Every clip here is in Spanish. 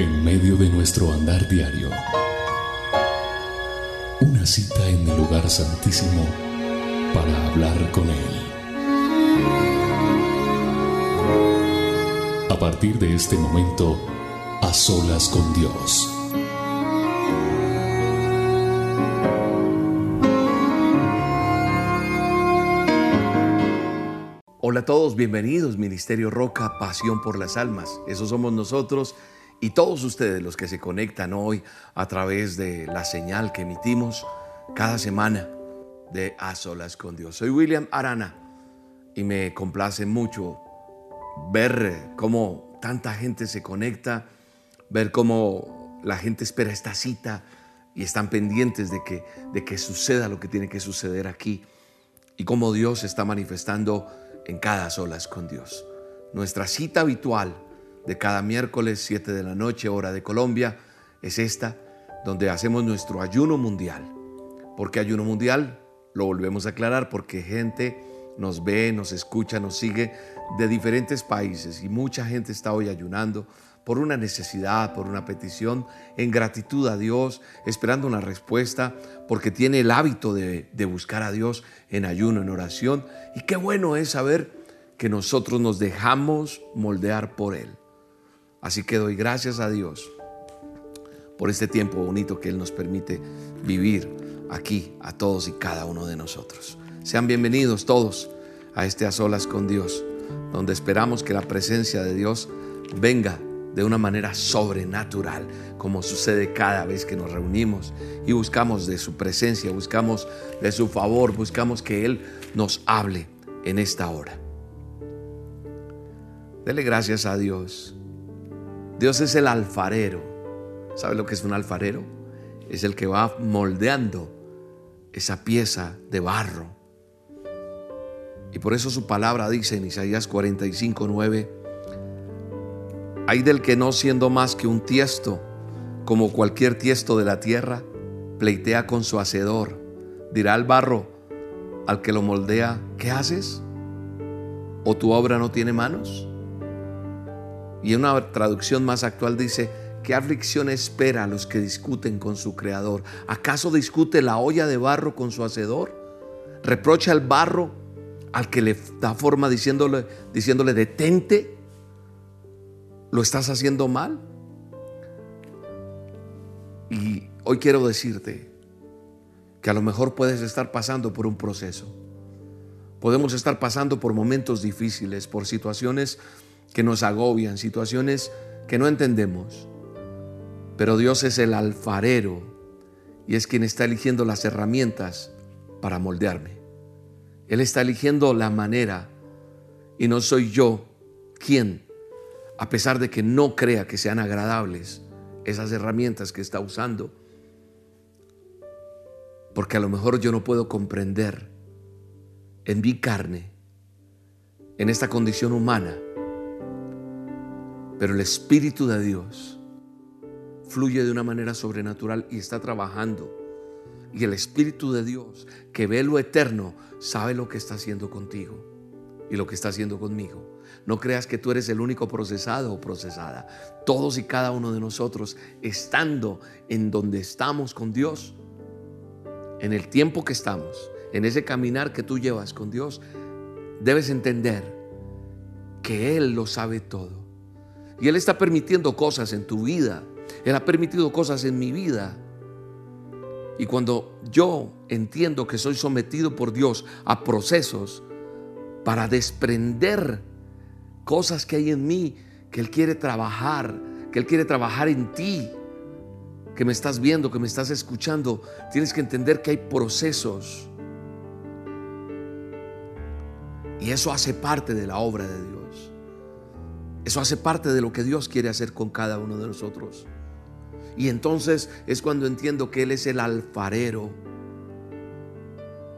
En medio de nuestro andar diario, una cita en el lugar santísimo para hablar con Él. A partir de este momento, a solas con Dios. Hola a todos, bienvenidos Ministerio Roca, Pasión por las Almas. Esos somos nosotros y todos ustedes los que se conectan hoy a través de la señal que emitimos cada semana de A Solas con Dios. Soy William Arana y me complace mucho ver cómo tanta gente se conecta, ver cómo la gente espera esta cita y están pendientes de que, de que suceda lo que tiene que suceder aquí y cómo Dios está manifestando en cada solas con Dios. Nuestra cita habitual de cada miércoles 7 de la noche, hora de Colombia, es esta, donde hacemos nuestro ayuno mundial. ¿Por qué ayuno mundial? Lo volvemos a aclarar porque gente nos ve, nos escucha, nos sigue de diferentes países y mucha gente está hoy ayunando por una necesidad, por una petición, en gratitud a Dios, esperando una respuesta, porque tiene el hábito de, de buscar a Dios en ayuno, en oración. Y qué bueno es saber que nosotros nos dejamos moldear por Él. Así que doy gracias a Dios por este tiempo bonito que Él nos permite vivir aquí a todos y cada uno de nosotros. Sean bienvenidos todos a este A Solas con Dios, donde esperamos que la presencia de Dios venga de una manera sobrenatural, como sucede cada vez que nos reunimos y buscamos de su presencia, buscamos de su favor, buscamos que Él nos hable en esta hora. Dele gracias a Dios. Dios es el alfarero. ¿Sabe lo que es un alfarero? Es el que va moldeando esa pieza de barro. Y por eso su palabra dice en Isaías 45, 9, hay del que no siendo más que un tiesto, como cualquier tiesto de la tierra, pleitea con su hacedor. Dirá al barro, al que lo moldea, ¿qué haces? ¿O tu obra no tiene manos? Y una traducción más actual dice, ¿qué aflicción espera a los que discuten con su creador? ¿Acaso discute la olla de barro con su hacedor? ¿Reprocha al barro al que le da forma diciéndole, diciéndole detente? ¿Lo estás haciendo mal? Y hoy quiero decirte que a lo mejor puedes estar pasando por un proceso. Podemos estar pasando por momentos difíciles, por situaciones que nos agobian, situaciones que no entendemos. Pero Dios es el alfarero y es quien está eligiendo las herramientas para moldearme. Él está eligiendo la manera y no soy yo quien a pesar de que no crea que sean agradables esas herramientas que está usando, porque a lo mejor yo no puedo comprender en mi carne, en esta condición humana, pero el Espíritu de Dios fluye de una manera sobrenatural y está trabajando. Y el Espíritu de Dios, que ve lo eterno, sabe lo que está haciendo contigo y lo que está haciendo conmigo. No creas que tú eres el único procesado o procesada. Todos y cada uno de nosotros, estando en donde estamos con Dios, en el tiempo que estamos, en ese caminar que tú llevas con Dios, debes entender que Él lo sabe todo. Y Él está permitiendo cosas en tu vida. Él ha permitido cosas en mi vida. Y cuando yo entiendo que soy sometido por Dios a procesos para desprender cosas que hay en mí que Él quiere trabajar, que Él quiere trabajar en ti, que me estás viendo, que me estás escuchando. Tienes que entender que hay procesos. Y eso hace parte de la obra de Dios. Eso hace parte de lo que Dios quiere hacer con cada uno de nosotros. Y entonces es cuando entiendo que Él es el alfarero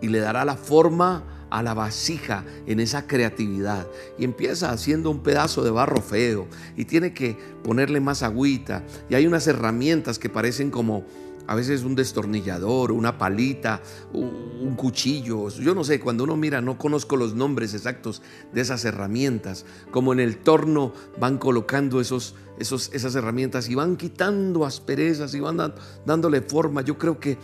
y le dará la forma a la vasija en esa creatividad y empieza haciendo un pedazo de barro feo y tiene que ponerle más agüita y hay unas herramientas que parecen como A veces un destornillador, una palita, un cuchillo. Yo no sé, cuando uno mira, no conozco los nombres exactos de esas herramientas. Como en el torno van colocando esos, esos, esas herramientas y van quitando asperezas y van dándole forma. Yo creo que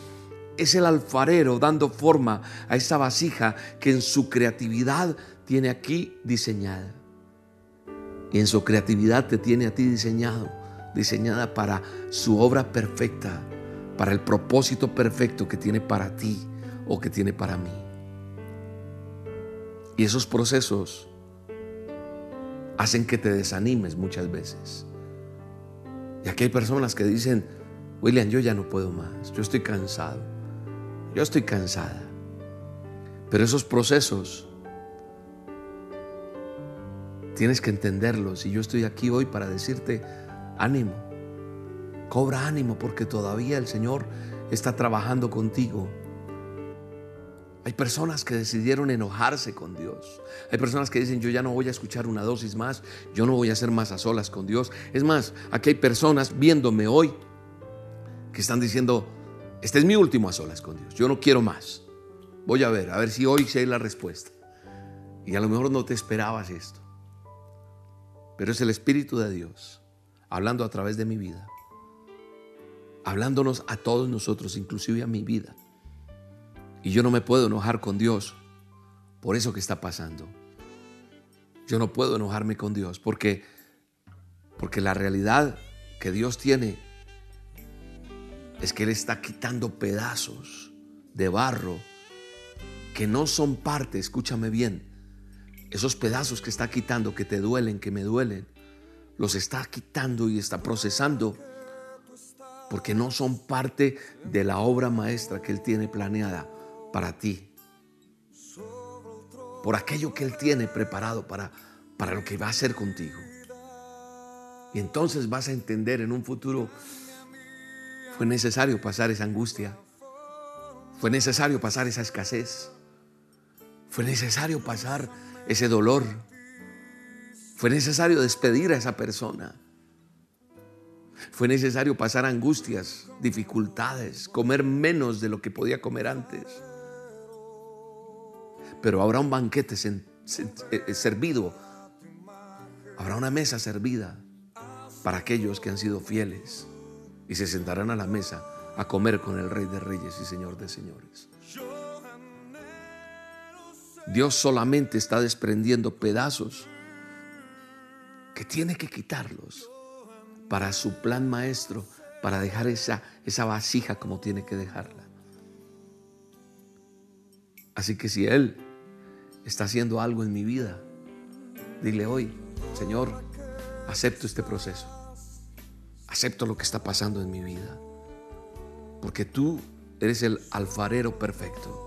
es el alfarero dando forma a esa vasija que en su creatividad tiene aquí diseñada. Y en su creatividad te tiene a ti diseñado, diseñada para su obra perfecta para el propósito perfecto que tiene para ti o que tiene para mí. Y esos procesos hacen que te desanimes muchas veces. Y aquí hay personas que dicen, William, yo ya no puedo más, yo estoy cansado, yo estoy cansada. Pero esos procesos tienes que entenderlos y yo estoy aquí hoy para decirte, ánimo, Cobra ánimo porque todavía el Señor está trabajando contigo. Hay personas que decidieron enojarse con Dios. Hay personas que dicen, yo ya no voy a escuchar una dosis más, yo no voy a hacer más a solas con Dios. Es más, aquí hay personas viéndome hoy que están diciendo, este es mi último a solas con Dios, yo no quiero más. Voy a ver, a ver si hoy sé la respuesta. Y a lo mejor no te esperabas esto. Pero es el Espíritu de Dios hablando a través de mi vida hablándonos a todos nosotros, inclusive a mi vida. Y yo no me puedo enojar con Dios por eso que está pasando. Yo no puedo enojarme con Dios porque porque la realidad que Dios tiene es que él está quitando pedazos de barro que no son parte, escúchame bien. Esos pedazos que está quitando que te duelen, que me duelen, los está quitando y está procesando porque no son parte de la obra maestra que Él tiene planeada para ti. Por aquello que Él tiene preparado para, para lo que va a hacer contigo. Y entonces vas a entender en un futuro, fue necesario pasar esa angustia, fue necesario pasar esa escasez, fue necesario pasar ese dolor, fue necesario despedir a esa persona fue necesario pasar angustias, dificultades, comer menos de lo que podía comer antes. Pero habrá un banquete eh, servido, habrá una mesa servida para aquellos que han sido fieles y se sentarán a la mesa a comer con el Rey de Reyes y Señor de Señores. Dios solamente está desprendiendo pedazos que tiene que quitarlos para su plan maestro, para dejar esa, esa vasija como tiene que dejarla. Así que si Él está haciendo algo en mi vida, dile hoy, Señor, acepto este proceso. Acepto lo que está pasando en mi vida. Porque tú eres el alfarero perfecto.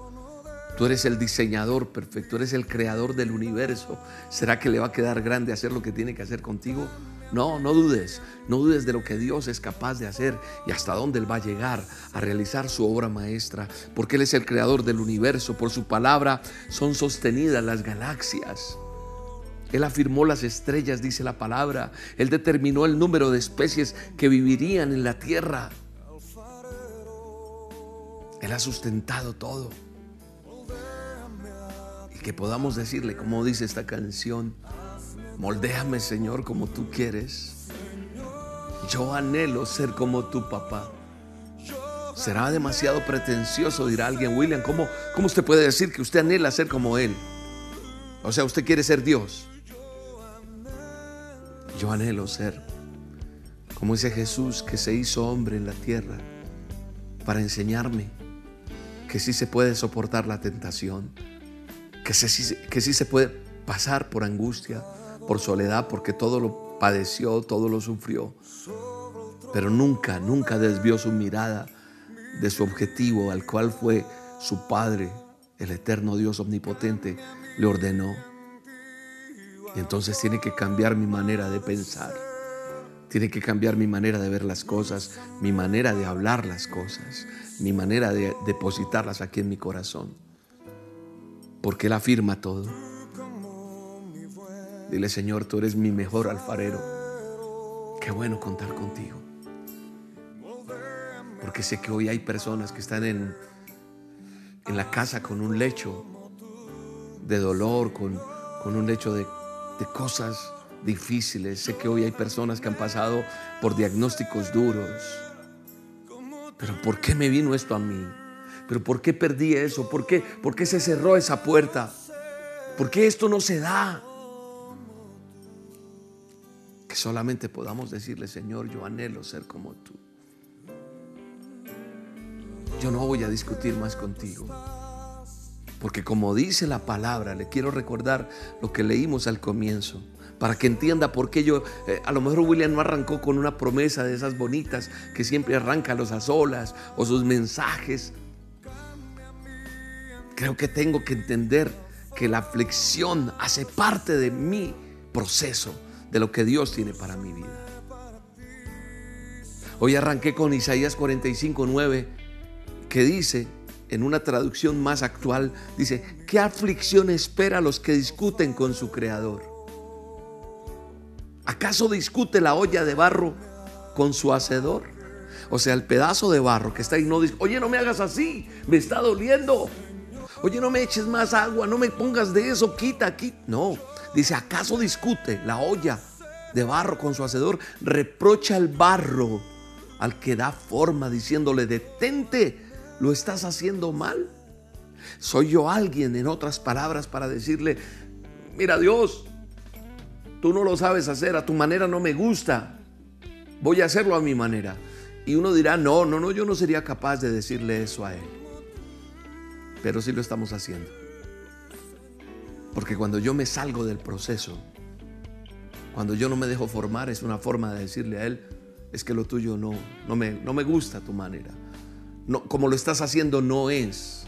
Tú eres el diseñador perfecto, eres el creador del universo. ¿Será que le va a quedar grande hacer lo que tiene que hacer contigo? No, no dudes, no dudes de lo que Dios es capaz de hacer y hasta dónde Él va a llegar a realizar su obra maestra, porque Él es el creador del universo, por su palabra son sostenidas las galaxias. Él afirmó las estrellas, dice la palabra. Él determinó el número de especies que vivirían en la tierra. Él ha sustentado todo. Y que podamos decirle, como dice esta canción, Moldéame, Señor, como tú quieres. Yo anhelo ser como tu papá. Será demasiado pretencioso, dirá alguien, William, ¿cómo, ¿cómo usted puede decir que usted anhela ser como Él? O sea, usted quiere ser Dios. Yo anhelo ser como ese Jesús que se hizo hombre en la tierra para enseñarme que sí se puede soportar la tentación, que sí, que sí se puede pasar por angustia, por soledad, porque todo lo padeció, todo lo sufrió. Pero nunca, nunca desvió su mirada de su objetivo, al cual fue su Padre, el eterno Dios omnipotente, le ordenó. Y entonces tiene que cambiar mi manera de pensar. Tiene que cambiar mi manera de ver las cosas, mi manera de hablar las cosas, mi manera de depositarlas aquí en mi corazón. Porque Él afirma todo. Dile, Señor, tú eres mi mejor alfarero. Qué bueno contar contigo. Porque sé que hoy hay personas que están en, en la casa con un lecho de dolor, con, con un lecho de, de cosas difíciles. Sé que hoy hay personas que han pasado por diagnósticos duros. Pero ¿por qué me vino esto a mí? ¿Pero por qué perdí eso? ¿Por qué, ¿Por qué se cerró esa puerta? ¿Por qué esto no se da? Que solamente podamos decirle, Señor, yo anhelo ser como tú. Yo no voy a discutir más contigo. Porque como dice la palabra, le quiero recordar lo que leímos al comienzo para que entienda por qué yo, eh, a lo mejor William no arrancó con una promesa de esas bonitas que siempre arranca los azolas o sus mensajes. Creo que tengo que entender que la aflicción hace parte de mi proceso, de lo que Dios tiene para mi vida. Hoy arranqué con Isaías 45, 9, que dice, en una traducción más actual, dice, ¿qué aflicción espera a los que discuten con su Creador? ¿Acaso discute la olla de barro con su hacedor? O sea, el pedazo de barro que está ahí no dice, oye, no me hagas así, me está doliendo. Oye, no me eches más agua, no me pongas de eso, quita aquí. No, dice, ¿acaso discute la olla de barro con su hacedor? Reprocha el barro al que da forma diciéndole, detente, lo estás haciendo mal. Soy yo alguien, en otras palabras, para decirle, mira Dios, Tú no lo sabes hacer, a tu manera no me gusta. Voy a hacerlo a mi manera. Y uno dirá, no, no, no, yo no sería capaz de decirle eso a él. Pero sí lo estamos haciendo. Porque cuando yo me salgo del proceso, cuando yo no me dejo formar, es una forma de decirle a él, es que lo tuyo no, no, me, no me gusta tu manera. No, como lo estás haciendo no es.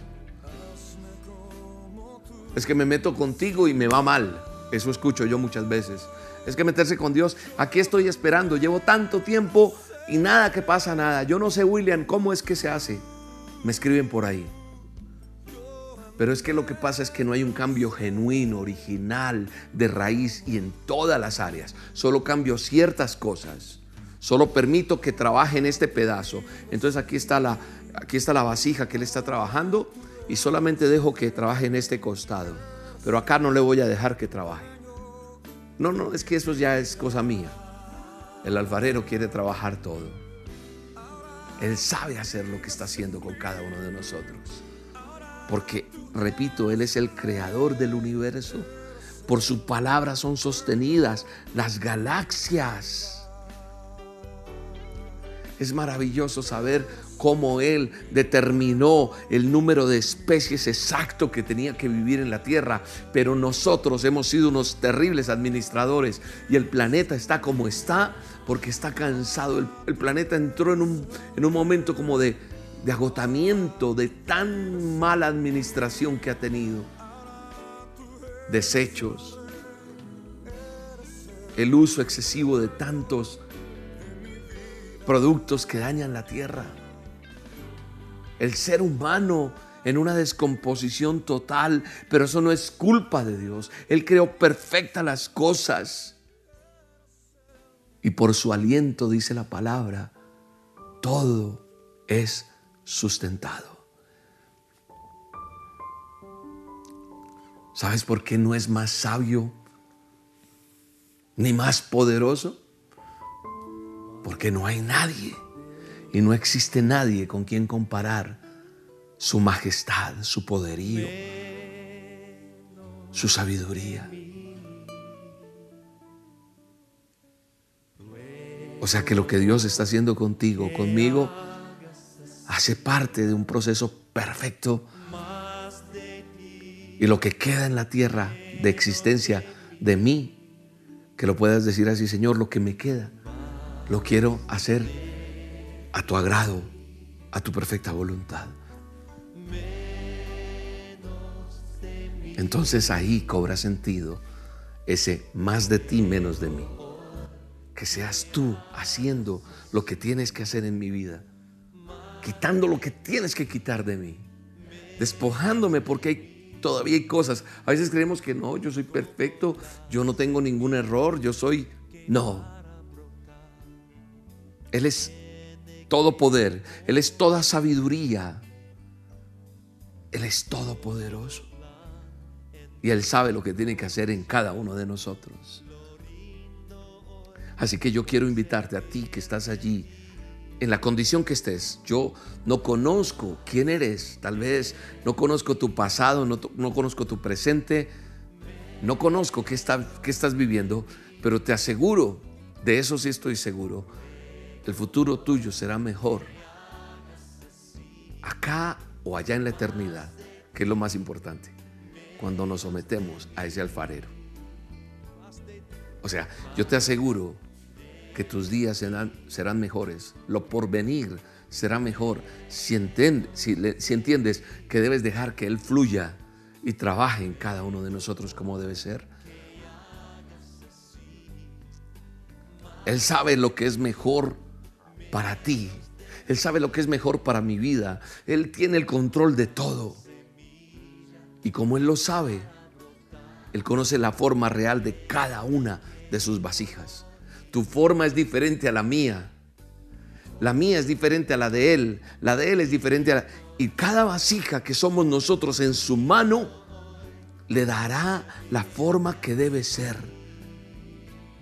Es que me meto contigo y me va mal. Eso escucho yo muchas veces. Es que meterse con Dios, aquí estoy esperando, llevo tanto tiempo y nada que pasa nada. Yo no sé, William, cómo es que se hace. Me escriben por ahí. Pero es que lo que pasa es que no hay un cambio genuino, original, de raíz y en todas las áreas. Solo cambio ciertas cosas. Solo permito que trabaje en este pedazo. Entonces aquí está la, aquí está la vasija que él está trabajando y solamente dejo que trabaje en este costado pero acá no le voy a dejar que trabaje. No, no, es que eso ya es cosa mía. El alfarero quiere trabajar todo. Él sabe hacer lo que está haciendo con cada uno de nosotros. Porque, repito, Él es el creador del universo. Por su palabra son sostenidas las galaxias. Es maravilloso saber cómo Él determinó el número de especies exacto que tenía que vivir en la Tierra, pero nosotros hemos sido unos terribles administradores y el planeta está como está porque está cansado. El, planeta entró en un, en un momento como de, de agotamiento, de tan mala administración que ha tenido. Desechos, el uso excesivo de tantos productos que dañan la tierra el ser humano en una descomposición total, pero eso no es culpa de Dios. Él creó perfectas las cosas. Y por su aliento, dice la palabra, todo es sustentado. ¿Sabes por qué no es más sabio ni más poderoso? Porque no hay nadie y no existe nadie con quien comparar su majestad, su poderío, su sabiduría. O sea que lo que Dios está haciendo contigo, conmigo, hace parte de un proceso perfecto. Y lo que queda en la tierra de existencia de mí, que lo puedas decir así, Señor, lo que me queda, lo quiero hacer a tu agrado, a tu perfecta voluntad. Entonces ahí cobra sentido ese más de ti, menos de mí. Que seas tú haciendo lo que tienes que hacer en mi vida, quitando lo que tienes que quitar de mí, despojándome porque todavía hay cosas. A veces creemos que no, yo soy perfecto, yo no tengo ningún error, yo soy... No. Él es todo poder, Él es toda sabiduría, Él es todopoderoso. Y Él sabe lo que tiene que hacer en cada uno de nosotros. Así que yo quiero invitarte a ti que estás allí, en la condición que estés. Yo no conozco quién eres, tal vez no conozco tu pasado, no, no conozco tu presente, no conozco qué, está, qué estás viviendo, pero te aseguro, de eso sí estoy seguro, el futuro tuyo será mejor acá o allá en la eternidad, que es lo más importante, cuando nos sometemos a ese alfarero. O sea, yo te aseguro que tus días serán, mejores, lo porvenir será mejor si, si, si entiendes que debes dejar que Él fluya y trabaje en cada uno de nosotros como debe ser. Él sabe lo que es mejor para ti. Él sabe lo que es mejor para mi vida. Él tiene el control de todo. Y como Él lo sabe, Él conoce la forma real de cada una de sus vasijas. Tu forma es diferente a la mía. La mía es diferente a la de Él. La de Él es diferente a la... Y cada vasija que somos nosotros en su mano le dará la forma que debe ser.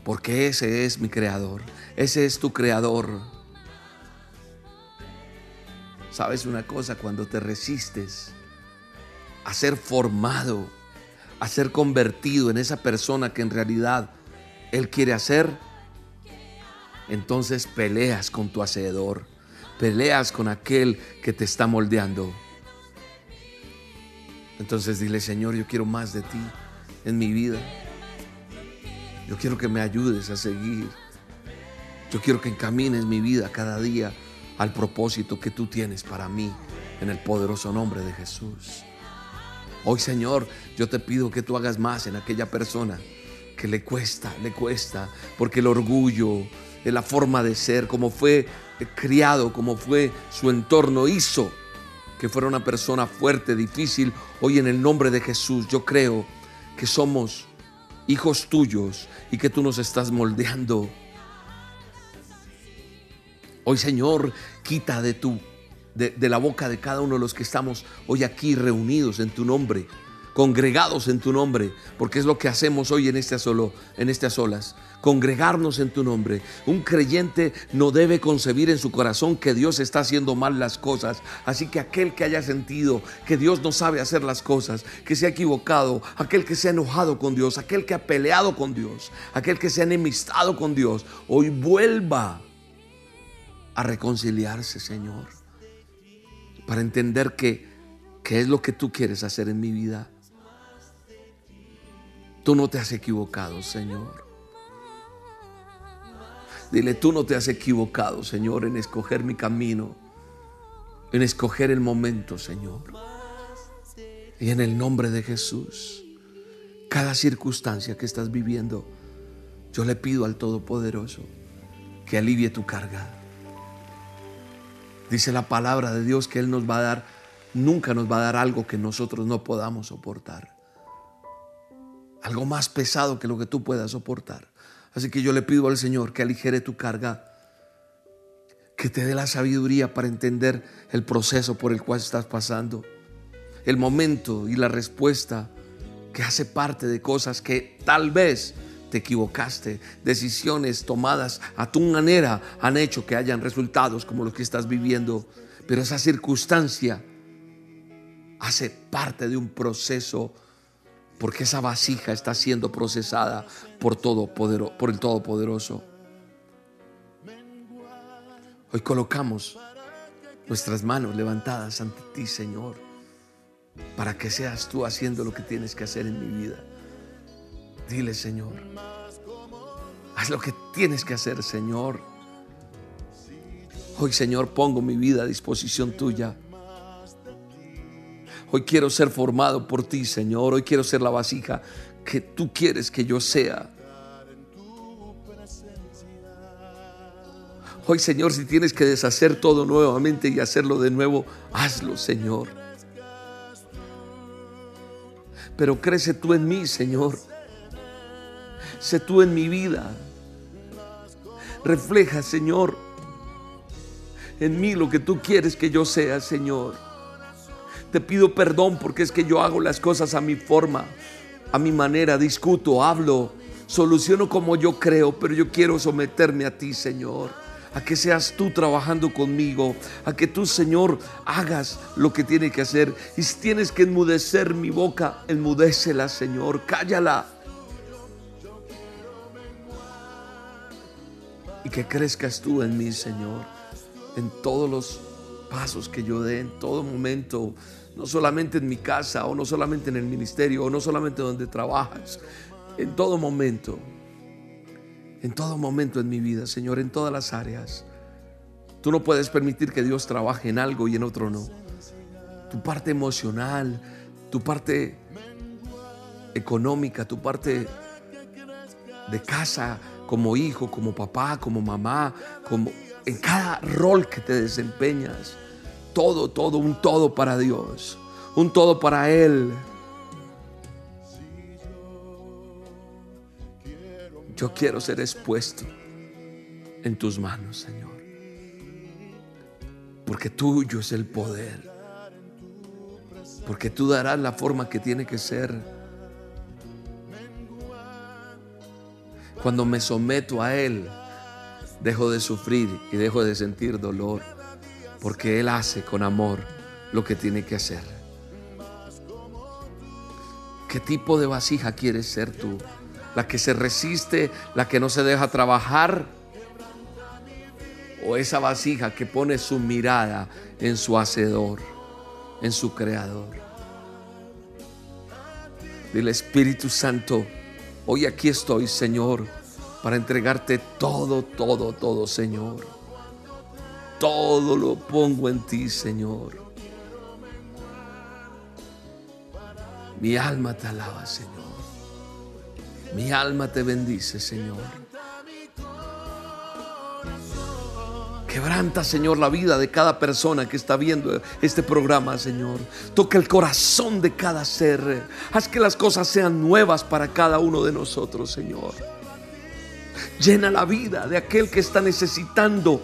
Porque ese es mi creador. Ese es tu creador. ¿Sabes una cosa? Cuando te resistes a ser formado, a ser convertido en esa persona que en realidad Él quiere hacer, entonces peleas con tu hacedor, peleas con aquel que te está moldeando. Entonces dile, Señor, yo quiero más de ti en mi vida. Yo quiero que me ayudes a seguir. Yo quiero que encamines mi vida cada día al propósito que tú tienes para mí en el poderoso nombre de Jesús. Hoy Señor, yo te pido que tú hagas más en aquella persona que le cuesta, le cuesta, porque el orgullo, la forma de ser, como fue criado, como fue su entorno, hizo que fuera una persona fuerte, difícil. Hoy en el nombre de Jesús yo creo que somos hijos tuyos y que tú nos estás moldeando Hoy, Señor, quita de tu de, la boca de cada uno de los que estamos hoy aquí reunidos en tu nombre, congregados en tu nombre, porque es lo que hacemos hoy en este solo, en estas olas, congregarnos en tu nombre. Un creyente no debe concebir en su corazón que Dios está haciendo mal las cosas, así que aquel que haya sentido que Dios no sabe hacer las cosas, que se ha equivocado, aquel que se ha enojado con Dios, aquel que ha peleado con Dios, aquel que se ha enemistado con Dios, hoy vuelva a reconciliarse, Señor, para entender que es lo que tú quieres hacer en mi vida. Tú no te has equivocado, Señor. Dile, tú no te has equivocado, Señor, en escoger mi camino, en escoger el momento, Señor. Y en el nombre de Jesús, cada circunstancia que estás viviendo, yo le pido al Todopoderoso que alivie tu carga Dice la palabra de Dios que Él nos va a dar, nunca nos va a dar algo que nosotros no podamos soportar. Algo más pesado que lo que tú puedas soportar. Así que yo le pido al Señor que aligere tu carga, que te dé la sabiduría para entender el proceso por el cual estás pasando, el momento y la respuesta que hace parte de cosas que tal vez te equivocaste. Decisiones tomadas a tu manera han hecho que hayan resultados como los que estás viviendo. Pero esa circunstancia hace parte de un proceso porque esa vasija está siendo procesada por, todo por el Todopoderoso. Hoy colocamos nuestras manos levantadas ante ti, Señor, para que seas tú haciendo lo que tienes que hacer en mi vida. Dile, Señor, haz lo que tienes que hacer, Señor. Hoy, Señor, pongo mi vida a disposición tuya. Hoy quiero ser formado por ti, Señor. Hoy quiero ser la vasija que tú quieres que yo sea. Hoy, Señor, si tienes que deshacer todo nuevamente y hacerlo de nuevo, hazlo, Señor. Pero crece tú en mí, Señor. Sé tú en mi vida. Refleja, Señor, en mí lo que tú quieres que yo sea, Señor. Te pido perdón porque es que yo hago las cosas a mi forma, a mi manera, discuto, hablo, soluciono como yo creo, pero yo quiero someterme a ti, Señor. A que seas tú trabajando conmigo, a que tú, Señor, hagas lo que tiene que hacer. Y si tienes que enmudecer mi boca, enmudécela, Señor, cállala. Y que crezcas tú en mí, Señor, en todos los pasos que yo dé, en todo momento, no solamente en mi casa o no solamente en el ministerio o no solamente donde trabajas, en todo momento, en todo momento en mi vida, Señor, en todas las áreas. Tú no puedes permitir que Dios trabaje en algo y en otro no. Tu parte emocional, tu parte económica, tu parte de casa, como hijo, como papá, como mamá, como en cada rol que te desempeñas. Todo, todo, un todo para Dios, un todo para Él. Yo quiero ser expuesto en tus manos, Señor. Porque tuyo es el poder. Porque tú darás la forma que tiene que ser. Cuando me someto a Él, dejo de sufrir y dejo de sentir dolor, porque Él hace con amor lo que tiene que hacer. ¿Qué tipo de vasija quieres ser tú? ¿La que se resiste, la que no se deja trabajar? ¿O esa vasija que pone su mirada en su hacedor, en su creador? Dile Espíritu Santo, Hoy aquí estoy, Señor, para entregarte todo, todo, todo, Señor. Todo lo pongo en ti, Señor. Mi alma te alaba, Señor. Mi alma te bendice, Señor. Quebranta, Señor, la vida de cada persona que está viendo este programa, Señor. Toca el corazón de cada ser. Haz que las cosas sean nuevas para cada uno de nosotros, Señor. Llena la vida de aquel que está necesitando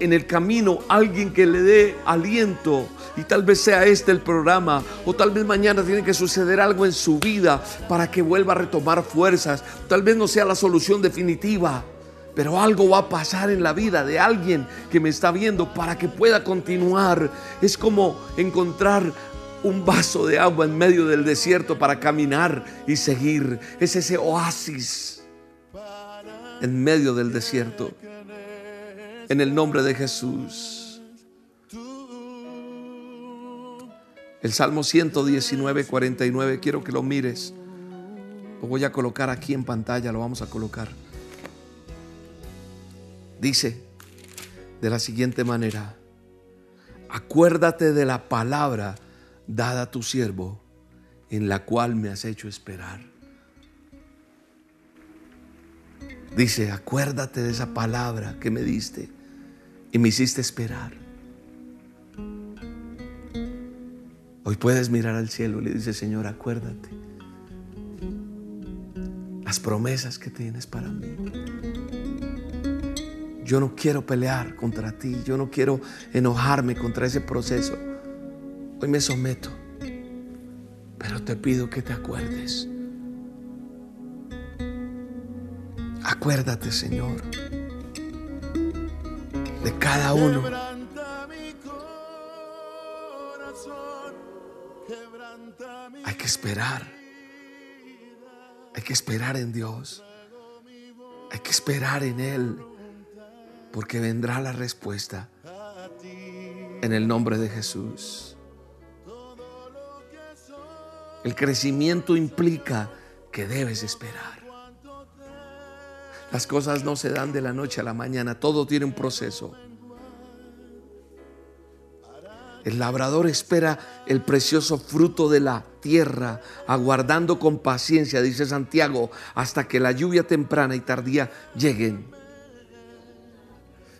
en el camino alguien que le dé aliento. Y tal vez sea este el programa. O tal vez mañana tiene que suceder algo en su vida para que vuelva a retomar fuerzas. Tal vez no sea la solución definitiva pero algo va a pasar en la vida de alguien que me está viendo para que pueda continuar. Es como encontrar un vaso de agua en medio del desierto para caminar y seguir. Es ese oasis en medio del desierto. En el nombre de Jesús. El Salmo 119, 49, quiero que lo mires. Lo voy a colocar aquí en pantalla, lo vamos a colocar. Dice de la siguiente manera, acuérdate de la palabra dada a tu siervo, en la cual me has hecho esperar. Dice, acuérdate de esa palabra que me diste y me hiciste esperar. Hoy puedes mirar al cielo y le dice, Señor, acuérdate las promesas que tienes para mí. Yo no quiero pelear contra ti, yo no quiero enojarme contra ese proceso. Hoy me someto, pero te pido que te acuerdes. Acuérdate, Señor, de cada uno. Hay que esperar. Hay que esperar en Dios. Hay que esperar en Él porque vendrá la respuesta en el nombre de Jesús. El crecimiento implica que debes esperar. Las cosas no se dan de la noche a la mañana, todo tiene un proceso. El labrador espera el precioso fruto de la tierra, aguardando con paciencia, dice Santiago, hasta que la lluvia temprana y tardía lleguen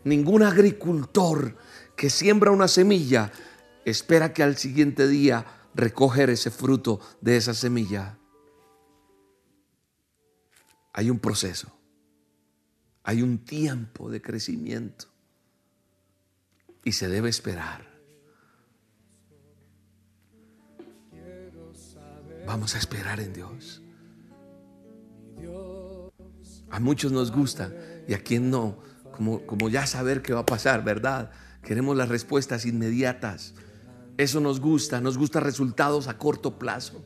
ningún agricultor que siembra una semilla espera que al siguiente día recoger ese fruto de esa semilla. Hay un proceso, hay un tiempo de crecimiento. y se debe esperar. Vamos a esperar en Dios. A muchos nos gusta y a quien no, como, como ya saber qué va a pasar, ¿verdad? Queremos las respuestas inmediatas. Eso nos gusta, nos gusta resultados a corto plazo.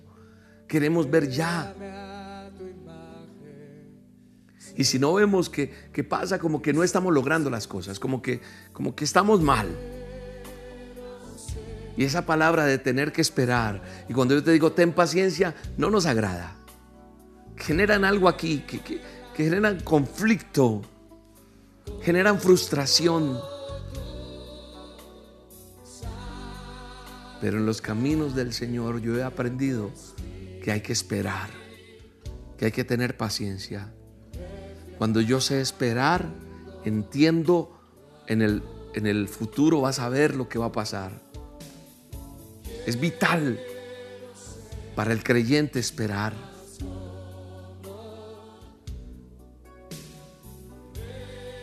Queremos ver ya. Y si no vemos que, pasa como que no estamos logrando las cosas, como que, como que estamos mal. Y esa palabra de tener que esperar, y cuando yo te digo ten paciencia, no nos agrada. Generan algo aquí, que, que generan conflicto, generan frustración. Pero en los caminos del Señor yo he aprendido que hay que esperar, que hay que tener paciencia. Cuando yo sé esperar, entiendo en el, en el futuro vas a ver lo que va a pasar. Es vital para el creyente esperar.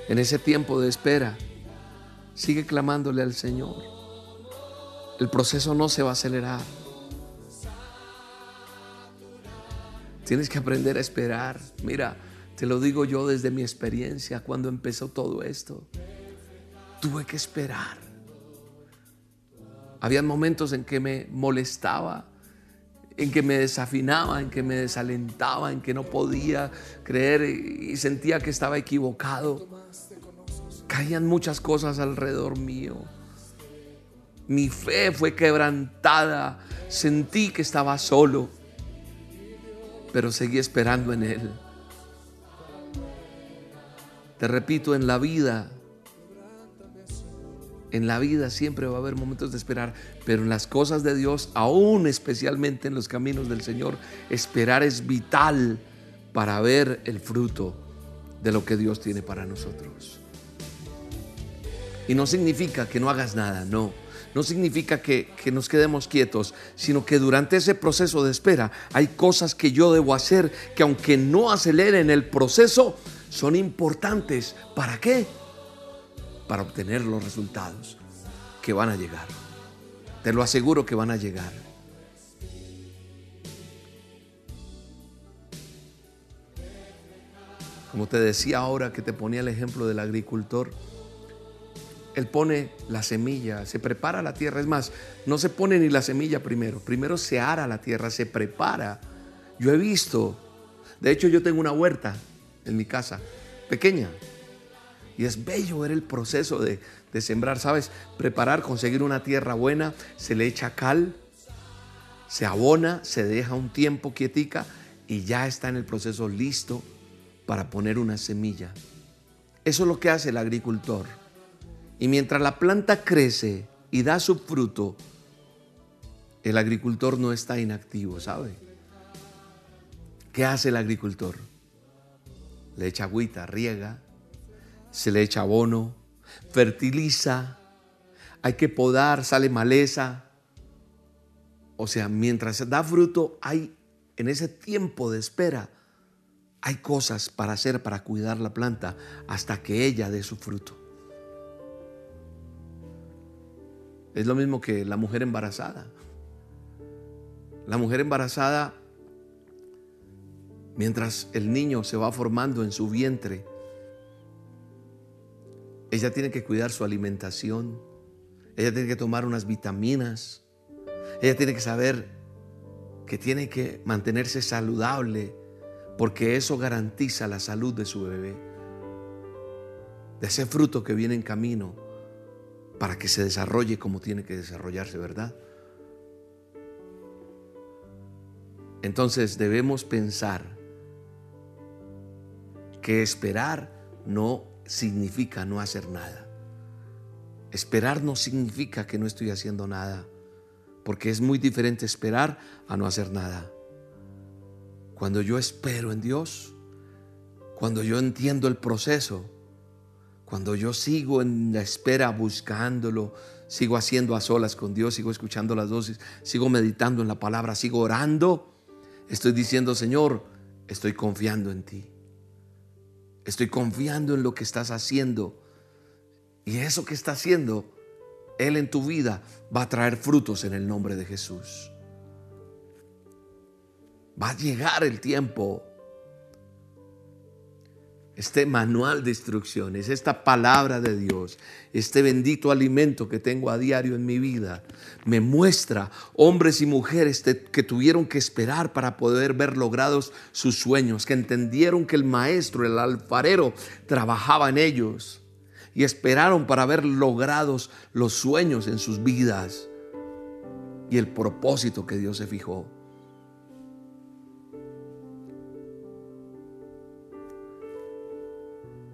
En ese tiempo de espera, sigue clamándole al Señor el proceso no se va a acelerar. Tienes que aprender a esperar. Mira, te lo digo yo desde mi experiencia cuando empezó todo esto. Tuve que esperar. Habían momentos en que me molestaba, en que me desafinaba, en que me desalentaba, en que no podía creer y sentía que estaba equivocado. Caían muchas cosas alrededor mío. Mi fe fue quebrantada. Sentí que estaba solo, pero seguí esperando en Él. Te repito, en la vida, en la vida siempre va a haber momentos de esperar, pero en las cosas de Dios, aún especialmente en los caminos del Señor, esperar es vital para ver el fruto de lo que Dios tiene para nosotros. Y no significa que no hagas nada, no no significa que, nos quedemos quietos, sino que durante ese proceso de espera hay cosas que yo debo hacer que aunque no aceleren el proceso, son importantes. ¿Para qué? Para obtener los resultados que van a llegar. Te lo aseguro que van a llegar. Como te decía ahora que te ponía el ejemplo del agricultor, él pone la semilla, se prepara la tierra. Es más, no se pone ni la semilla primero. Primero se ara la tierra, se prepara. Yo he visto, de hecho yo tengo una huerta en mi casa, pequeña. Y es bello ver el proceso de, sembrar, ¿sabes? Preparar, conseguir una tierra buena, se le echa cal, se abona, se deja un tiempo quietica y ya está en el proceso listo para poner una semilla. Eso es lo que hace el agricultor. Y mientras la planta crece y da su fruto, el agricultor no está inactivo, ¿sabe? ¿Qué hace el agricultor? Le echa agüita, riega, se le echa abono, fertiliza, hay que podar, sale maleza. O sea, mientras da fruto, hay en ese tiempo de espera, hay cosas para hacer para cuidar la planta hasta que ella dé su fruto. Es lo mismo que la mujer embarazada. La mujer embarazada, mientras el niño se va formando en su vientre, ella tiene que cuidar su alimentación, ella tiene que tomar unas vitaminas, ella tiene que saber que tiene que mantenerse saludable, porque eso garantiza la salud de su bebé, de ese fruto que viene en camino para que se desarrolle como tiene que desarrollarse, ¿verdad? Entonces debemos pensar que esperar no significa no hacer nada. Esperar no significa que no estoy haciendo nada, porque es muy diferente esperar a no hacer nada. Cuando yo espero en Dios, cuando yo entiendo el proceso, cuando yo sigo en la espera buscándolo, sigo haciendo a solas con Dios, sigo escuchando las dosis, sigo meditando en la palabra, sigo orando, estoy diciendo, Señor, estoy confiando en ti. Estoy confiando en lo que estás haciendo. Y eso que está haciendo Él en tu vida va a traer frutos en el nombre de Jesús. Va a llegar el tiempo este manual de instrucciones, esta palabra de Dios, este bendito alimento que tengo a diario en mi vida, me muestra hombres y mujeres que tuvieron que esperar para poder ver logrados sus sueños, que entendieron que el maestro, el alfarero, trabajaba en ellos y esperaron para ver logrados los sueños en sus vidas y el propósito que Dios se fijó.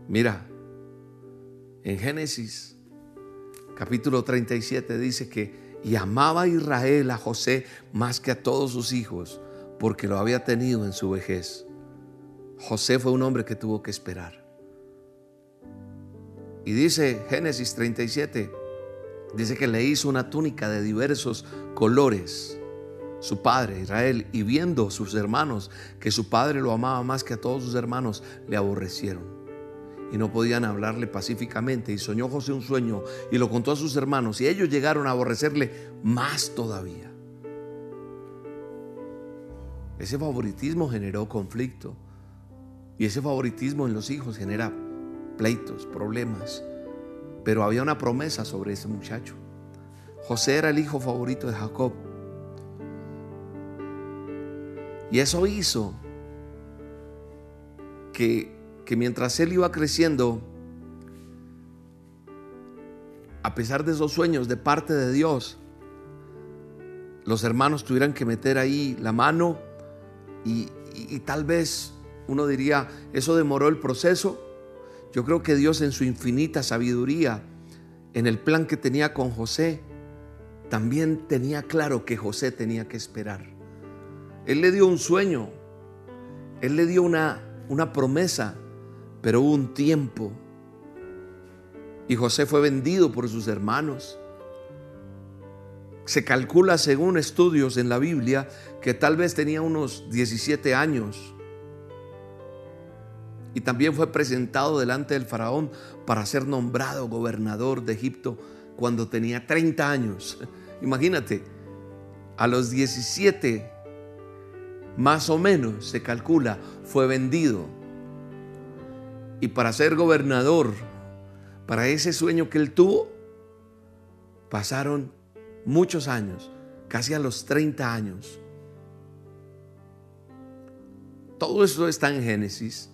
Mira, en Génesis capítulo 37 dice que y amaba Israel a José más que a todos sus hijos porque lo había tenido en su vejez. José fue un hombre que tuvo que esperar. Y dice Génesis 37, dice que le hizo una túnica de diversos colores su padre Israel y viendo sus hermanos que su padre lo amaba más que a todos sus hermanos, le aborrecieron y no podían hablarle pacíficamente. Y soñó José un sueño y lo contó a sus hermanos y ellos llegaron a aborrecerle más todavía. Ese favoritismo generó conflicto y ese favoritismo en los hijos genera pleitos, problemas. Pero había una promesa sobre ese muchacho. José era el hijo favorito de Jacob. Y eso hizo que que mientras él iba creciendo, a pesar de esos sueños de parte de Dios, los hermanos tuvieran que meter ahí la mano y, tal vez uno diría, eso demoró el proceso. Yo creo que Dios en su infinita sabiduría, en el plan que tenía con José, también tenía claro que José tenía que esperar. Él le dio un sueño, él le dio una, una promesa, pero hubo un tiempo y José fue vendido por sus hermanos. Se calcula según estudios en la Biblia que tal vez tenía unos 17 años. Y también fue presentado delante del faraón para ser nombrado gobernador de Egipto cuando tenía 30 años. Imagínate, a los 17 más o menos se calcula fue vendido y para ser gobernador, para ese sueño que él tuvo, pasaron muchos años, casi a los 30 años. Todo esto está en Génesis.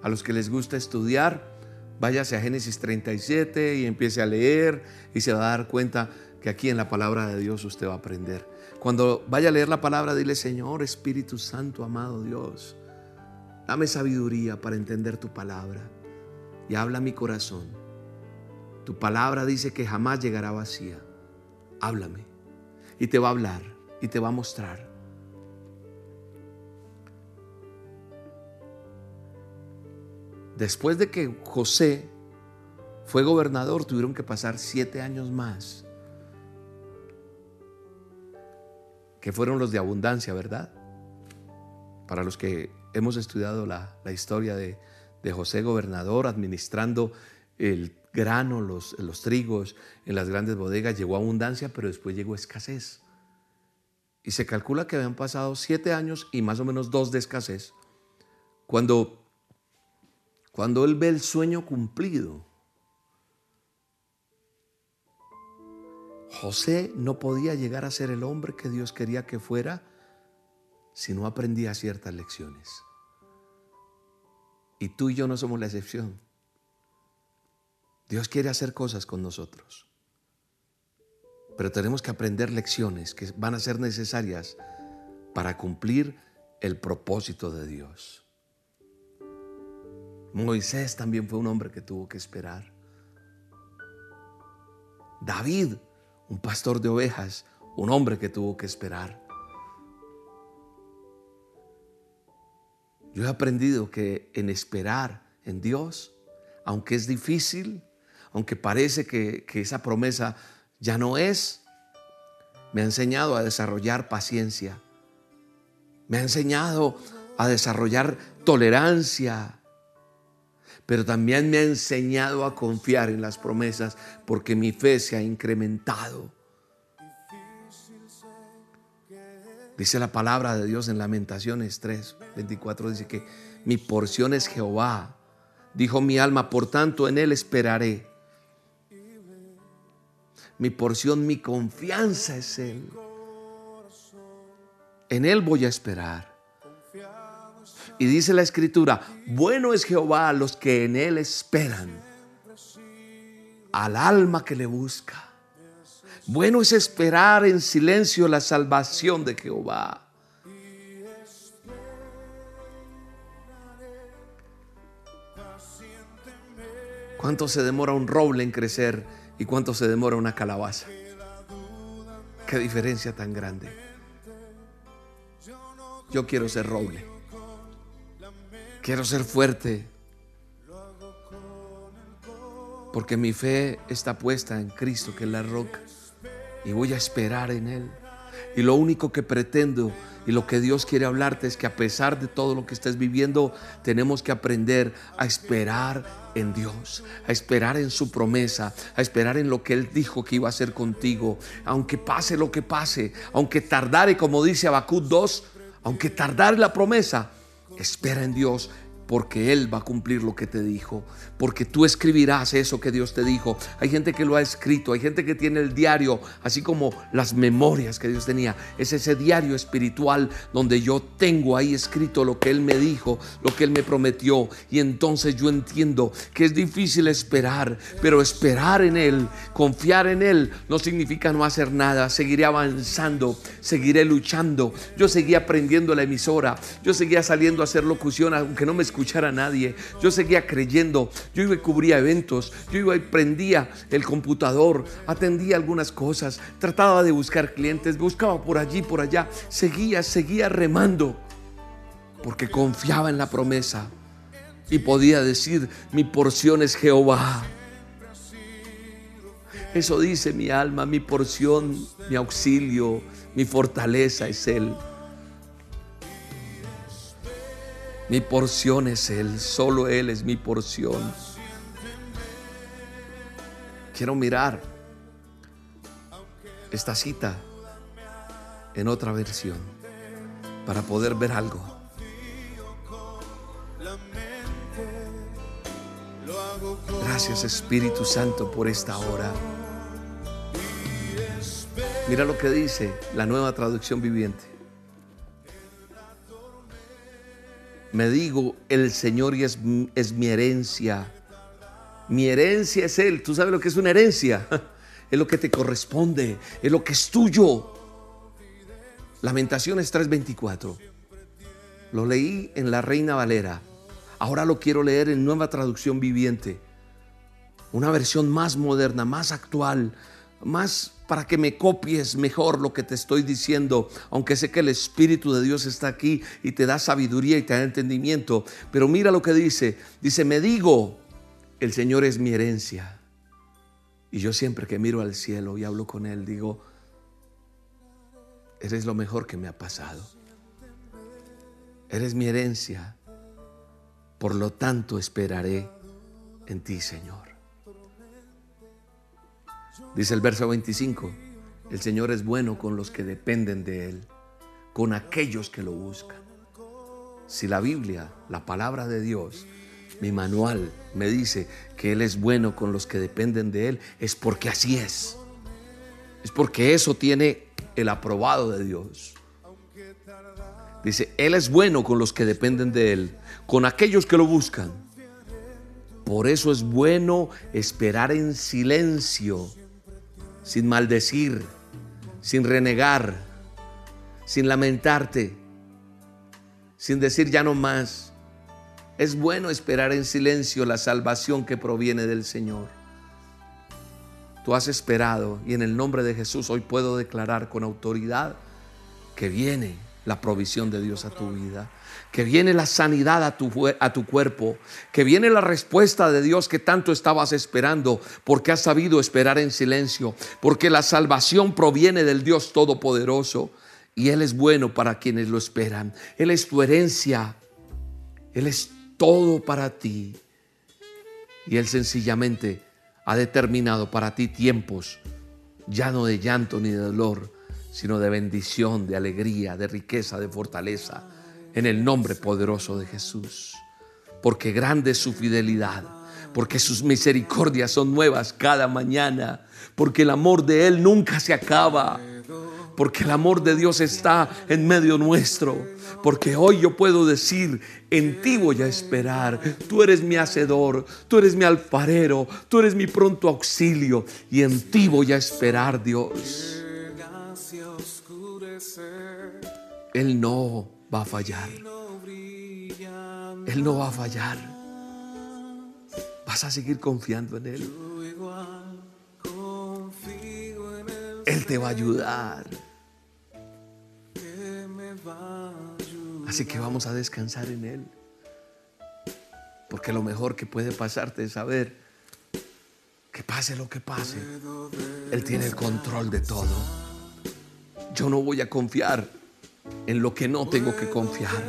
A los que les gusta estudiar, váyase a Génesis 37 y empiece a leer y se va a dar cuenta que aquí en la palabra de Dios usted va a aprender. Cuando vaya a leer la palabra, dile, Señor Espíritu Santo, amado Dios, Dame sabiduría para entender tu palabra y habla mi corazón. Tu palabra dice que jamás llegará vacía. Háblame y te va a hablar y te va a mostrar. Después de que José fue gobernador, tuvieron que pasar siete años más, que fueron los de abundancia, ¿verdad? Para los que hemos estudiado la, historia de, José Gobernador administrando el grano, los, los trigos en las grandes bodegas. Llegó abundancia, pero después llegó escasez. Y se calcula que habían pasado siete años y más o menos dos de escasez. Cuando, cuando él ve el sueño cumplido, José no podía llegar a ser el hombre que Dios quería que fuera si no aprendía ciertas lecciones. Y tú y yo no somos la excepción. Dios quiere hacer cosas con nosotros. Pero tenemos que aprender lecciones que van a ser necesarias para cumplir el propósito de Dios. Moisés también fue un hombre que tuvo que esperar. David, un pastor de ovejas, un hombre que tuvo que esperar. Yo he aprendido que en esperar en Dios, aunque es difícil, aunque parece que, esa promesa ya no es, me ha enseñado a desarrollar paciencia. Me ha enseñado a desarrollar tolerancia. pero también me ha enseñado a confiar en las promesas porque mi fe se ha incrementado. Dice la palabra de Dios en Lamentaciones 3, 24, dice que mi porción es Jehová. Dijo mi alma, por tanto en él esperaré. Mi porción, mi confianza es él. En él voy a esperar. Y dice la escritura, bueno es Jehová a los que en él esperan, al alma que le busca. Bueno es esperar en silencio la salvación de Jehová. ¿Cuánto se demora un roble en crecer y cuánto se demora una calabaza? Qué diferencia tan grande. Yo quiero ser roble. Quiero ser fuerte. Porque mi fe está puesta en Cristo, que es la roca. Y voy a esperar en Él. Y lo único que pretendo y lo que Dios quiere hablarte es que a pesar de todo lo que estés viviendo, tenemos que aprender a esperar en Dios, a esperar en su promesa, a esperar en lo que Él dijo que iba a hacer contigo. Aunque pase lo que pase, aunque tardare, como dice Habacuc 2, aunque tardare la promesa, espera en Dios porque Él va a cumplir lo que te dijo, porque tú escribirás eso que Dios te dijo. Hay gente que lo ha escrito, hay gente que tiene el diario, así como las memorias que Dios tenía. Es ese diario espiritual donde yo tengo ahí escrito lo que Él me dijo, lo que Él me prometió. Y entonces yo entiendo que es difícil esperar, pero esperar en Él, confiar en Él, no significa no hacer nada. Seguiré avanzando, seguiré luchando. Yo seguía aprendiendo la emisora, yo seguía saliendo a hacer locución, aunque no me escuchar a nadie. Yo seguía creyendo. Yo iba y cubría eventos. Yo iba y prendía el computador. Atendía algunas cosas. Trataba de buscar clientes. Buscaba por allí, por allá. Seguía, seguía remando. Porque confiaba en la promesa. Y podía decir, mi porción es Jehová. Eso dice mi alma, mi porción, mi auxilio, mi fortaleza es Él. Mi porción es Él, solo Él es mi porción. Quiero mirar esta cita en otra versión para poder ver algo. Gracias Espíritu Santo por esta hora. Mira lo que dice la nueva traducción viviente. Me digo, el Señor es, es mi herencia. Mi herencia es Él. ¿Tú sabes lo que es una herencia? Es lo que te corresponde, es lo que es tuyo. Lamentaciones 3:24. Lo leí en la Reina Valera. Ahora lo quiero leer en nueva traducción viviente. Una versión más moderna, más actual, más para que me copies mejor lo que te estoy diciendo, aunque sé que el Espíritu de Dios está aquí y te da sabiduría y te da entendimiento. Pero mira lo que dice, dice, me digo, el Señor es mi herencia. Y yo siempre que miro al cielo y hablo con Él, digo, eres lo mejor que me ha pasado. Eres mi herencia. Por lo tanto esperaré en ti, Señor. Dice el verso 25, el Señor es bueno con los que dependen de Él, con aquellos que lo buscan. Si la Biblia, la palabra de Dios, mi manual me dice que Él es bueno con los que dependen de Él, es porque así es. Es porque eso tiene el aprobado de Dios. Dice, Él es bueno con los que dependen de Él, con aquellos que lo buscan. Por eso es bueno esperar en silencio sin maldecir, sin renegar, sin lamentarte, sin decir ya no más. Es bueno esperar en silencio la salvación que proviene del Señor. Tú has esperado y en el nombre de Jesús hoy puedo declarar con autoridad que viene la provisión de Dios a tu vida que viene la sanidad a tu, cuerpo, que viene la respuesta de Dios que tanto estabas esperando, porque has sabido esperar en silencio, porque la salvación proviene del Dios Todopoderoso y Él es bueno para quienes lo esperan. Él es tu herencia, Él es todo para ti. Y Él sencillamente ha determinado para ti tiempos ya no de llanto ni de dolor, sino de bendición, de alegría, de riqueza, de fortaleza, en el nombre poderoso de Jesús. Porque grande es su fidelidad, porque sus misericordias son nuevas cada mañana, porque el amor de Él nunca se acaba porque el amor de Dios está en medio nuestro. Porque hoy yo puedo decir, en ti voy a esperar. Tú eres mi hacedor, tú eres mi alfarero, tú eres mi pronto auxilio. Y en ti voy a esperar, Dios. Él no va a fallar. Él no va a fallar. Vas a seguir confiando en Él. Él te va a ayudar. Así que vamos a descansar en Él. Porque lo mejor que puede pasarte es saber que pase lo que pase, Él tiene el control de todo. Yo no voy a confiar en lo que no tengo que confiar.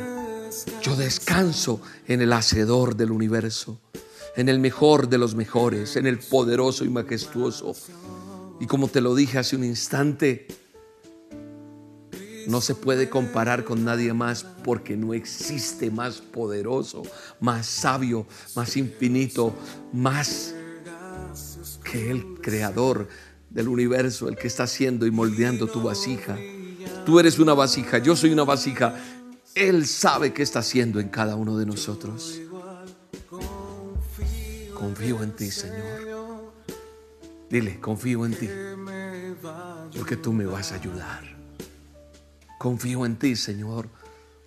Yo descanso en el Hacedor del universo, en el mejor de los mejores, en el poderoso y majestuoso. Y como te lo dije hace un instante, no se puede comparar con nadie más porque no existe más poderoso, más sabio, más infinito, más que el creador del universo, el que está haciendo y moldeando tu vasija. Tú eres una vasija, yo soy una vasija. Él sabe qué está haciendo en cada uno de nosotros. Confío en ti, Señor. Dile, confío en ti, porque tú me vas a ayudar. Confío en ti, Señor,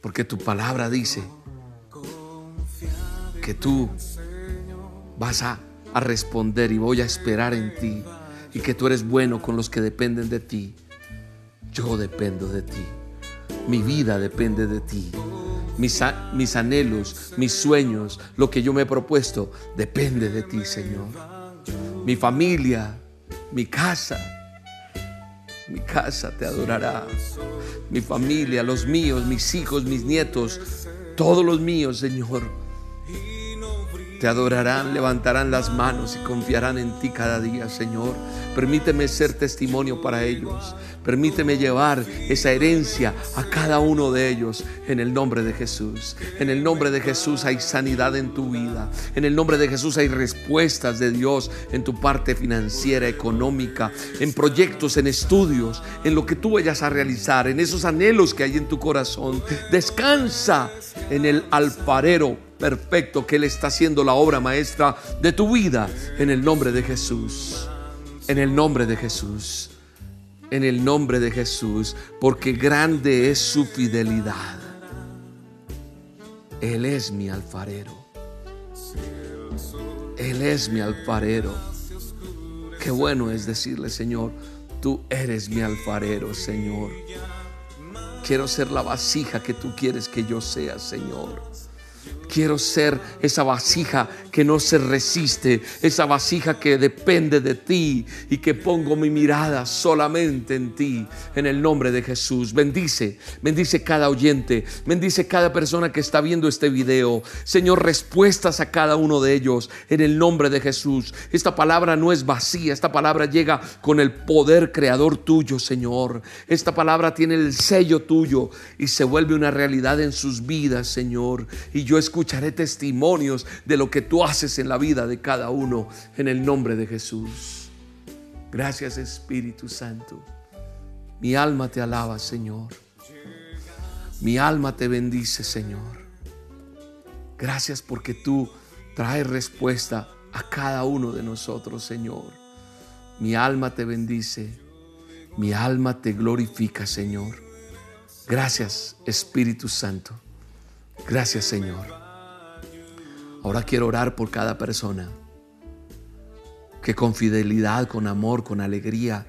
porque tu palabra dice que tú vas a, responder y voy a esperar en ti y que tú eres bueno con los que dependen de ti. Yo dependo de ti. Mi vida depende de ti. Mis, mis anhelos, mis sueños, lo que yo me he propuesto, depende de ti, Señor. Mi familia, mi casa, mi casa te adorará. Mi familia, los míos, mis hijos, mis nietos, todos los míos, Señor. Te adorarán, levantarán las manos y confiarán en ti cada día, Señor. Permíteme ser testimonio para ellos. Permíteme llevar esa herencia a cada uno de ellos en el nombre de Jesús. En el nombre de Jesús hay sanidad en tu vida. En el nombre de Jesús hay respuestas de Dios en tu parte financiera, económica, en proyectos, en estudios, en lo que tú vayas a realizar, en esos anhelos que hay en tu corazón. Descansa en el alfarero perfecto que Él está haciendo la obra maestra de tu vida en el nombre de Jesús. En el nombre de Jesús. En el nombre de Jesús. Porque grande es su fidelidad. Él es mi alfarero. Él es mi alfarero. Qué bueno es decirle, Señor, tú eres mi alfarero, Señor. Quiero ser la vasija que tú quieres que yo sea, Señor. Quiero ser esa vasija que no se resiste, esa vasija que depende de ti y que pongo mi mirada solamente en ti, en el nombre de Jesús. Bendice, bendice cada oyente, bendice cada persona que está viendo este video. Señor, respuestas a cada uno de ellos en el nombre de Jesús. Esta palabra no es vacía, esta palabra llega con el poder creador tuyo, Señor. Esta palabra tiene el sello tuyo y se vuelve una realidad en sus vidas, Señor. Y yo escucharé testimonios de lo que tú haces en la vida de cada uno en el nombre de Jesús. Gracias Espíritu Santo. Mi alma te alaba, Señor. Mi alma te bendice, Señor. Gracias porque tú traes respuesta a cada uno de nosotros, Señor. Mi alma te bendice. Mi alma te glorifica, Señor. Gracias, Espíritu Santo. Gracias, Señor. Ahora quiero orar por cada persona que con fidelidad, con amor, con alegría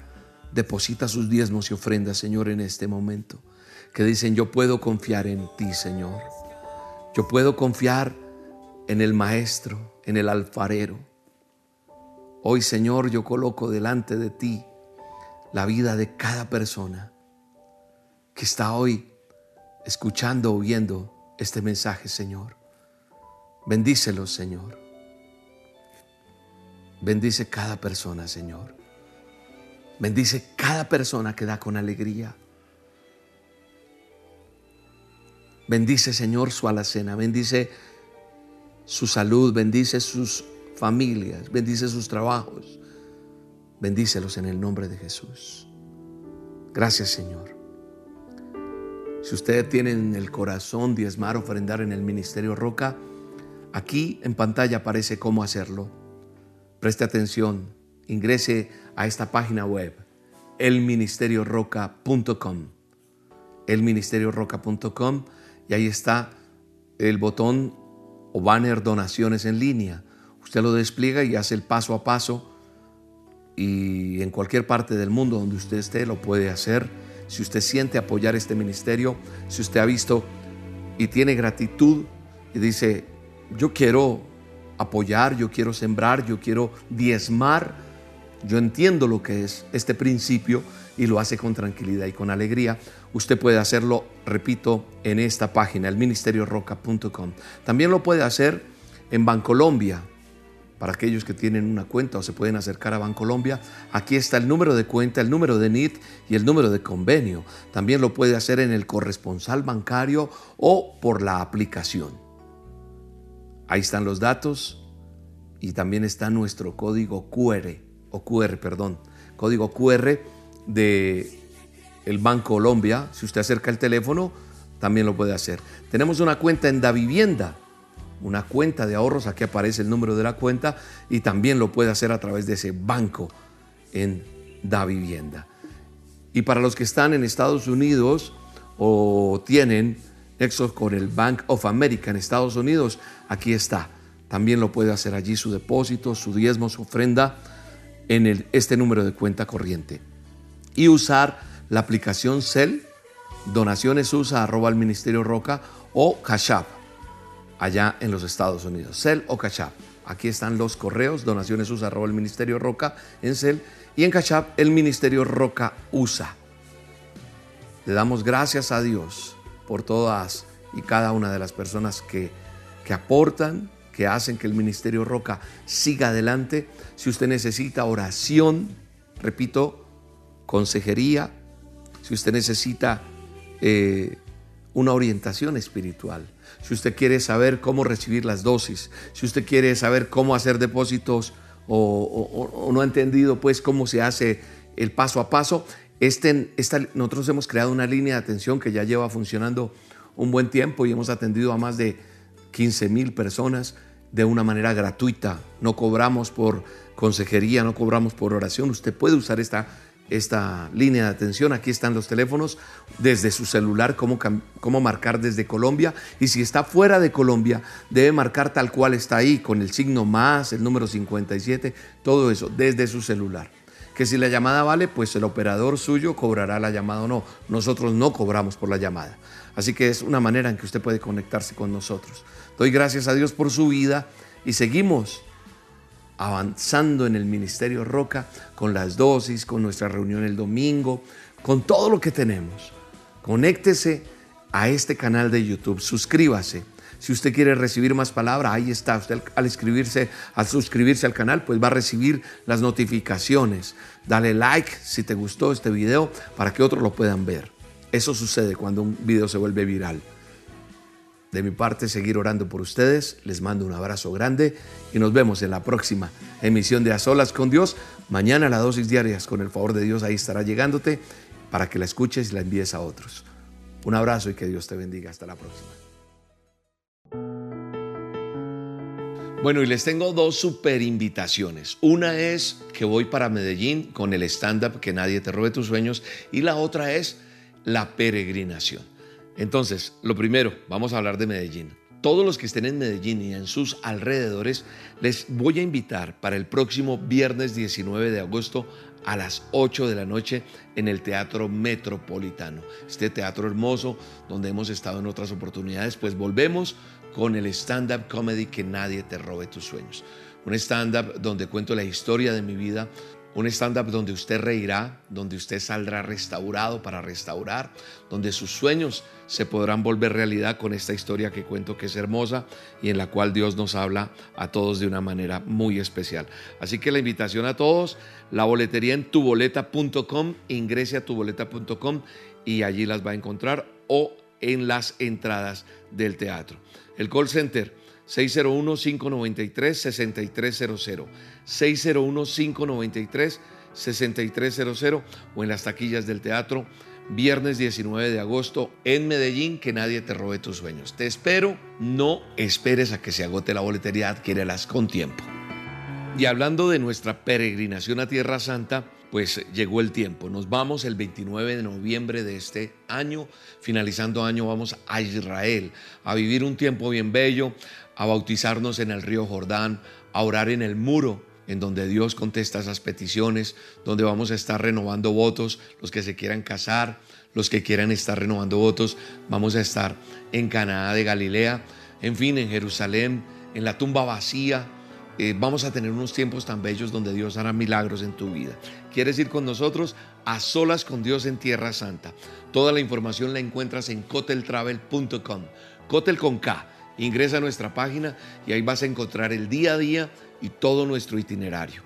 deposita sus diezmos y ofrendas, Señor, en este momento. Que dicen, yo puedo confiar en ti, Señor. Yo puedo confiar en el Maestro, en el alfarero. Hoy, Señor, yo coloco delante de ti la vida de cada persona que está hoy escuchando o viendo este mensaje, Señor. Bendícelos, Señor. Bendice cada persona, Señor. Bendice cada persona que da con alegría. Bendice, Señor, su alacena. Bendice su salud. Bendice sus familias. Bendice sus trabajos. Bendícelos en el nombre de Jesús. Gracias, Señor. Si usted tiene en el corazón diezmar, ofrendar en el Ministerio Roca, aquí en pantalla aparece cómo hacerlo. Preste atención, ingrese a esta página web, elministerioroca.com. Elministerioroca.com y ahí está el botón o banner donaciones en línea. Usted lo despliega y hace el paso a paso y en cualquier parte del mundo donde usted esté lo puede hacer. Si usted siente apoyar este ministerio, si usted ha visto y tiene gratitud y dice, yo quiero apoyar, yo quiero sembrar, yo quiero diezmar, yo entiendo lo que es este principio y lo hace con tranquilidad y con alegría. Usted puede hacerlo, repito, en esta página, el ministerioroca.com. También lo puede hacer en Bancolombia, para aquellos que tienen una cuenta o se pueden acercar a Bancolombia. Aquí está el número de cuenta, el número de NIT y el número de convenio. También lo puede hacer en el corresponsal bancario o por la aplicación. Ahí están los datos y también está nuestro código QR o QR, perdón, código QR de el Banco Colombia. Si usted acerca el teléfono, también lo puede hacer. Tenemos una cuenta en Da Vivienda, una cuenta de ahorros, aquí aparece el número de la cuenta y también lo puede hacer a través de ese banco en Da Vivienda. Y para los que están en Estados Unidos o tienen nexos con el Bank of America en Estados Unidos, aquí está. También lo puede hacer allí su depósito, su diezmo, su ofrenda en este número de cuenta corriente. Y usar la aplicación CEL, donaciones usa arroba al Ministerio Roca o Cash App, allá en los Estados Unidos. CEL o Cash App. Aquí están los correos, donaciones usa el Ministerio Roca en CEL y en Cash App el Ministerio Roca usa. Le damos gracias a Dios por todas y cada una de las personas que, que aportan, que hacen que el Ministerio Roca siga adelante. Si usted necesita oración, repito, consejería, si usted necesita eh, una orientación espiritual, si usted quiere saber cómo recibir las dosis, si usted quiere saber cómo hacer depósitos o, no ha entendido pues cómo se hace el paso a paso, este, nosotros hemos creado una línea de atención que ya lleva funcionando un buen tiempo y hemos atendido a más de 15 mil personas de una manera gratuita. No cobramos por consejería, no cobramos por oración. Usted puede usar esta, esta línea de atención. Aquí están los teléfonos desde su celular, cómo, cómo marcar desde Colombia. Y si está fuera de Colombia, debe marcar tal cual está ahí, con el signo más, el número 57, todo eso, desde su celular que si la llamada vale, pues el operador suyo cobrará la llamada o no. Nosotros no cobramos por la llamada. Así que es una manera en que usted puede conectarse con nosotros. Doy gracias a Dios por su vida y seguimos avanzando en el Ministerio Roca con las dosis, con nuestra reunión el domingo, con todo lo que tenemos. Conéctese a este canal de YouTube, suscríbase si usted quiere recibir más palabra, ahí está. Usted al escribirse, al suscribirse al canal, pues va a recibir las notificaciones. Dale like si te gustó este video para que otros lo puedan ver. Eso sucede cuando un video se vuelve viral. De mi parte, seguir orando por ustedes. Les mando un abrazo grande y nos vemos en la próxima emisión de A Solas con Dios. Mañana la dosis diarias, con el favor de Dios, ahí estará llegándote para que la escuches y la envíes a otros. Un abrazo y que Dios te bendiga. Hasta la próxima. Bueno, y les tengo dos super invitaciones. Una es que voy para Medellín con el stand-up Que nadie te robe tus sueños y la otra es la peregrinación. Entonces, lo primero, vamos a hablar de Medellín. Todos los que estén en Medellín y en sus alrededores, les voy a invitar para el próximo viernes 19 de agosto a las 8 de la noche en el Teatro Metropolitano. Este teatro hermoso donde hemos estado en otras oportunidades, pues volvemos con el stand-up comedy que nadie te robe tus sueños. Un stand-up donde cuento la historia de mi vida, Un stand-up donde usted reirá, donde usted saldrá restaurado para restaurar, donde sus sueños se podrán volver realidad con esta historia que cuento que es hermosa y en la cual Dios nos habla a todos de una manera muy especial. Así que la invitación a todos, la boletería en tuboleta.com, ingrese a tuboleta.com y allí las va a encontrar o en las entradas del teatro. El call center 601-593-6300, 601-593-6300 o en las taquillas del teatro, viernes 19 de agosto en Medellín, que nadie te robe tus sueños. Te espero, no esperes a que se agote la boletería, adquiérelas con tiempo. Y hablando de nuestra peregrinación a Tierra Santa, pues llegó el tiempo. Nos vamos el 29 de noviembre de este año, finalizando año, vamos a Israel, a vivir un tiempo bien bello, a bautizarnos en el río Jordán, a orar en el muro en donde Dios contesta esas peticiones, donde vamos a estar renovando votos, los que se quieran casar, los que quieran estar renovando votos, vamos a estar en Canaá de Galilea, en fin, en Jerusalén, en la tumba vacía. Eh, vamos a tener unos tiempos tan bellos donde Dios hará milagros en tu vida. ¿Quieres ir con nosotros? A solas con Dios en Tierra Santa. Toda la información la encuentras en coteltravel.com. Cotel con K Ingresa a nuestra página y ahí vas a encontrar el día a día y todo nuestro itinerario.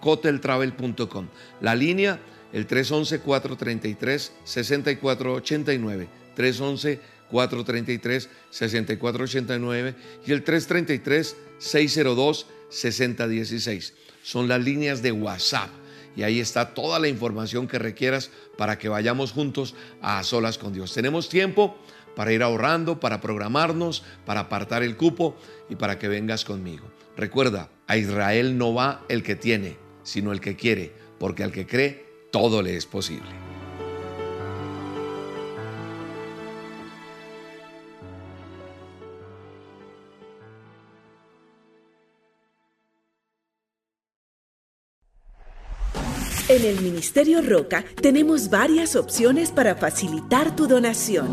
coteltravel.com. La línea, el 311-433-6489. 311-433-6489 y el 333-602-6016. Son las líneas de WhatsApp y ahí está toda la información que requieras para que vayamos juntos a solas con Dios. Tenemos tiempo para ir ahorrando, para programarnos, para apartar el cupo y para que vengas conmigo. Recuerda, a Israel no va el que tiene, sino el que quiere, porque al que cree, todo le es posible. En el Ministerio Roca tenemos varias opciones para facilitar tu donación.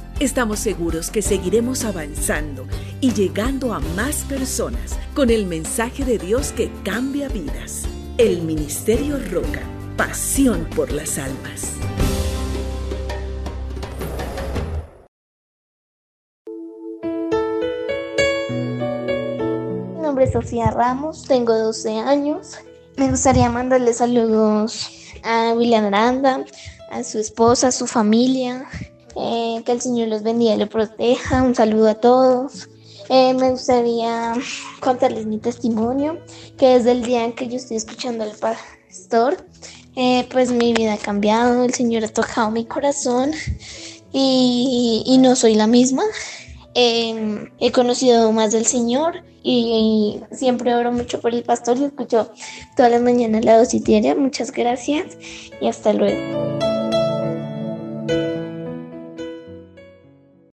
Estamos seguros que seguiremos avanzando y llegando a más personas con el mensaje de Dios que cambia vidas. El Ministerio Roca, pasión por las almas. Mi nombre es Sofía Ramos, tengo 12 años. Me gustaría mandarle saludos a William Aranda, a su esposa, a su familia, eh, que el Señor los bendiga y los proteja. Un saludo a todos. Eh, me gustaría contarles mi testimonio, que desde el día en que yo estoy escuchando al pastor, eh, pues mi vida ha cambiado, el Señor ha tocado mi corazón y, y no soy la misma. Eh, he conocido más del Señor y, y, siempre oro mucho por el pastor y escucho todas las mañanas la dosis diaria. Muchas gracias y hasta luego.